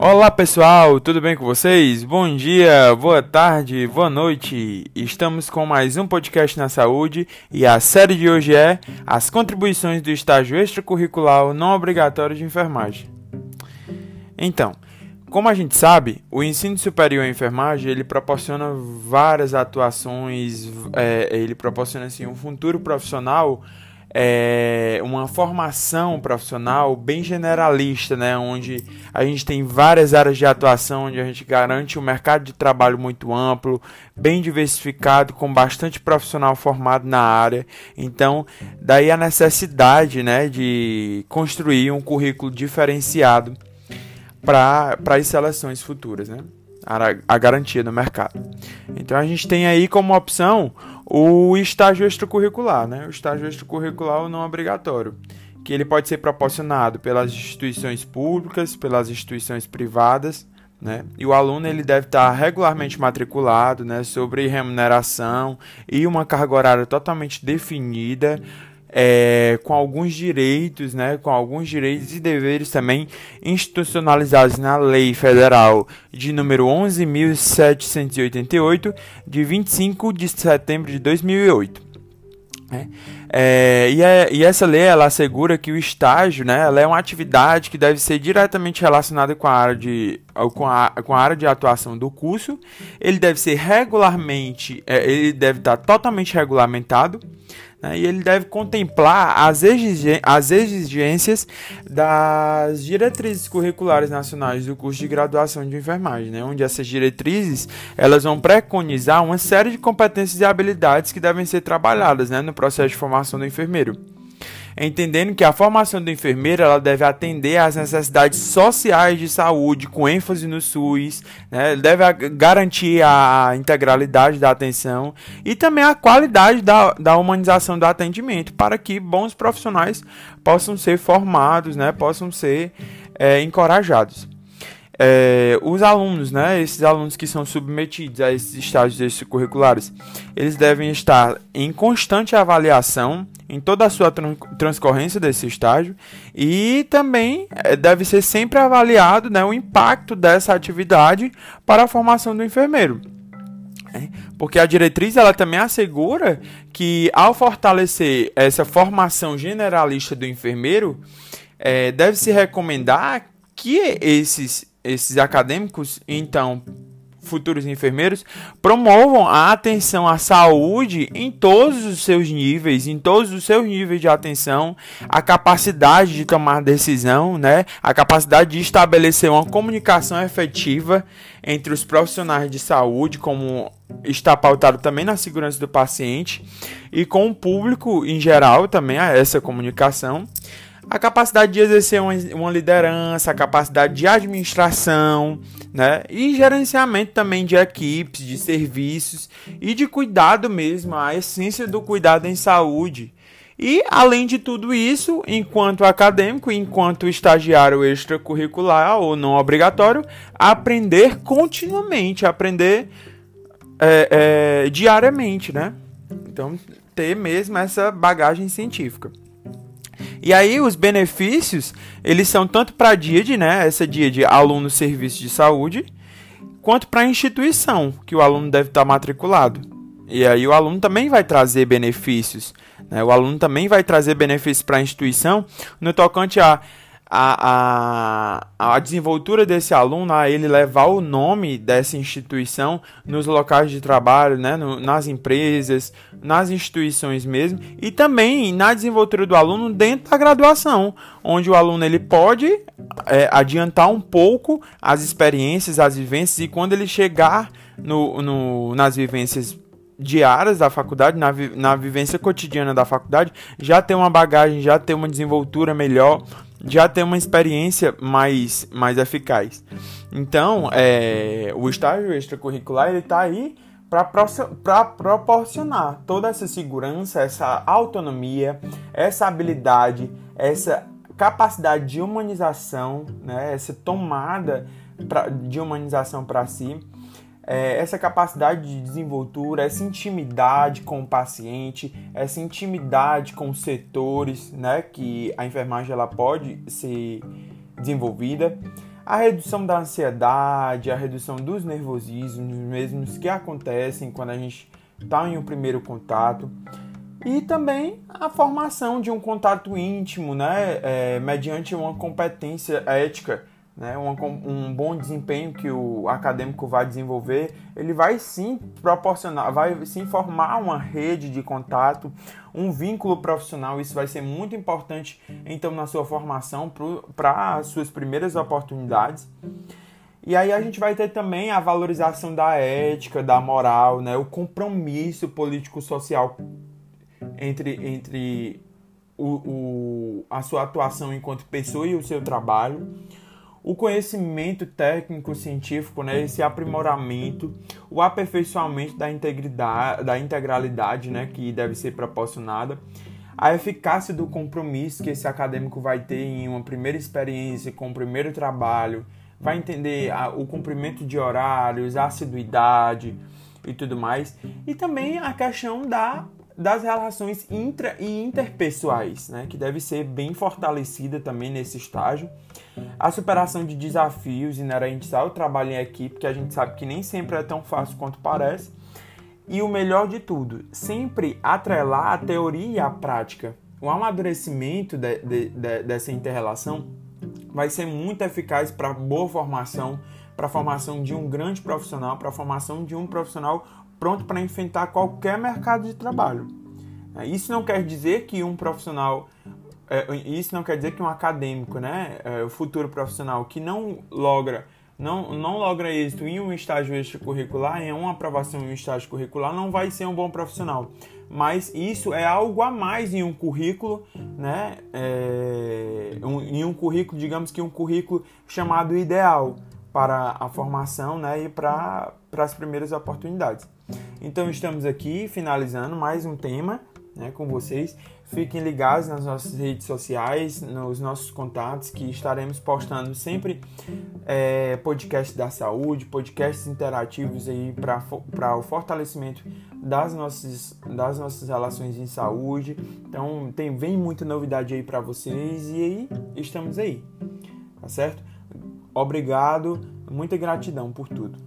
Olá pessoal, tudo bem com vocês? Bom dia, boa tarde, boa noite. Estamos com mais um podcast na saúde e a série de hoje é as contribuições do estágio extracurricular não obrigatório de enfermagem. Então, como a gente sabe, o ensino superior em enfermagem ele proporciona várias atuações, é, ele proporciona assim um futuro profissional é, uma formação profissional bem generalista, né, onde a gente tem várias áreas de atuação, onde a gente garante um mercado de trabalho muito amplo, bem diversificado, com bastante profissional formado na área. Então, daí a necessidade né, de construir um currículo diferenciado para as seleções futuras. Né? a garantia no mercado. Então a gente tem aí como opção o estágio extracurricular, né? O estágio extracurricular não obrigatório, que ele pode ser proporcionado pelas instituições públicas, pelas instituições privadas, né? E o aluno ele deve estar regularmente matriculado, né, sobre remuneração e uma carga horária totalmente definida, é, com alguns direitos, né, com alguns direitos e deveres também institucionalizados na Lei Federal de número 11.788, de 25 de setembro de 2008. Né? É, e, é, e, essa lei ela assegura que o estágio né, ela é uma atividade que deve ser diretamente relacionada com a área de, com a, com a área de atuação do curso. Ele deve ser regularmente, é, ele deve estar totalmente regulamentado e ele deve contemplar as, as exigências das diretrizes curriculares nacionais do curso de graduação de enfermagem, né, onde essas diretrizes elas vão preconizar uma série de competências e habilidades que devem ser trabalhadas né, no processo de formação do enfermeiro entendendo que a formação do enfermeiro ela deve atender às necessidades sociais de saúde, com ênfase no SUS, né? deve garantir a integralidade da atenção e também a qualidade da, da humanização do atendimento, para que bons profissionais possam ser formados, né? possam ser é, encorajados. É, os alunos, né, esses alunos que são submetidos a esses estágios curriculares, eles devem estar em constante avaliação em toda a sua transcorrência desse estágio e também é, deve ser sempre avaliado né, o impacto dessa atividade para a formação do enfermeiro. É, porque a diretriz ela também assegura que ao fortalecer essa formação generalista do enfermeiro, é, deve se recomendar que esses esses acadêmicos, então futuros enfermeiros, promovam a atenção à saúde em todos os seus níveis, em todos os seus níveis de atenção, a capacidade de tomar decisão, né? a capacidade de estabelecer uma comunicação efetiva entre os profissionais de saúde, como está pautado também na segurança do paciente, e com o público em geral também, essa comunicação a capacidade de exercer uma, uma, liderança, a capacidade de administração, né? E gerenciamento também de equipes, de serviços e de cuidado mesmo, a essência do cuidado em saúde. E além de tudo isso, enquanto acadêmico, enquanto estagiário extracurricular ou não obrigatório, aprender continuamente, aprender é, é, diariamente, né? Então ter mesmo essa bagagem científica. E aí os benefícios, eles são tanto para a DIAD, né, essa DIAD aluno serviço de saúde, quanto para a instituição que o aluno deve estar matriculado. E aí o aluno também vai trazer benefícios, né? O aluno também vai trazer benefícios para a instituição no tocante a a, a, a desenvoltura desse aluno, a ele levar o nome dessa instituição nos locais de trabalho, né, no, nas empresas, nas instituições mesmo, e também na desenvoltura do aluno dentro da graduação, onde o aluno ele pode é, adiantar um pouco as experiências, as vivências, e quando ele chegar no, no, nas vivências diárias da faculdade, na, na vivência cotidiana da faculdade, já ter uma bagagem, já ter uma desenvoltura melhor já tem uma experiência mais, mais eficaz. Então, é, o estágio extracurricular ele está aí para proporcionar toda essa segurança, essa autonomia, essa habilidade, essa capacidade de humanização, né, essa tomada pra, de humanização para si é, essa capacidade de desenvoltura, essa intimidade com o paciente, essa intimidade com os setores, né, que a enfermagem ela pode ser desenvolvida, a redução da ansiedade, a redução dos nervosismos mesmos que acontecem quando a gente está em um primeiro contato. E também a formação de um contato íntimo, né, é, mediante uma competência ética, né, um, um bom desempenho que o acadêmico vai desenvolver, ele vai sim proporcionar, vai sim formar uma rede de contato, um vínculo profissional. Isso vai ser muito importante então na sua formação para as suas primeiras oportunidades. E aí a gente vai ter também a valorização da ética, da moral, né, o compromisso político-social entre, entre o, o, a sua atuação enquanto pessoa e o seu trabalho, o conhecimento técnico científico, né, esse aprimoramento, o aperfeiçoamento da integridade, da integralidade, né, que deve ser proporcionada, a eficácia do compromisso que esse acadêmico vai ter em uma primeira experiência com o primeiro trabalho, vai entender a, o cumprimento de horários, a assiduidade e tudo mais, e também a questão da das relações intra e interpessoais, né, que deve ser bem fortalecida também nesse estágio. A superação de desafios inerentes ao trabalho em equipe, que a gente sabe que nem sempre é tão fácil quanto parece. E o melhor de tudo, sempre atrelar a teoria e a prática. O amadurecimento de, de, de, dessa interrelação vai ser muito eficaz para boa formação, para a formação de um grande profissional, para a formação de um profissional pronto para enfrentar qualquer mercado de trabalho. É, isso não quer dizer que um profissional, é, isso não quer dizer que um acadêmico, né, é, o futuro profissional que não logra não, não logra êxito em um estágio extracurricular, em uma aprovação em um estágio curricular, não vai ser um bom profissional. Mas isso é algo a mais em um currículo, né? É, um, em um currículo, digamos que um currículo chamado ideal para a formação né, e para as primeiras oportunidades. Então estamos aqui finalizando mais um tema né, com vocês. Fiquem ligados nas nossas redes sociais, nos nossos contatos, que estaremos postando sempre é, podcasts da saúde, podcasts interativos aí para o fortalecimento das nossas, das nossas relações em saúde. Então tem vem muita novidade aí para vocês e aí estamos aí, tá certo? Obrigado, muita gratidão por tudo.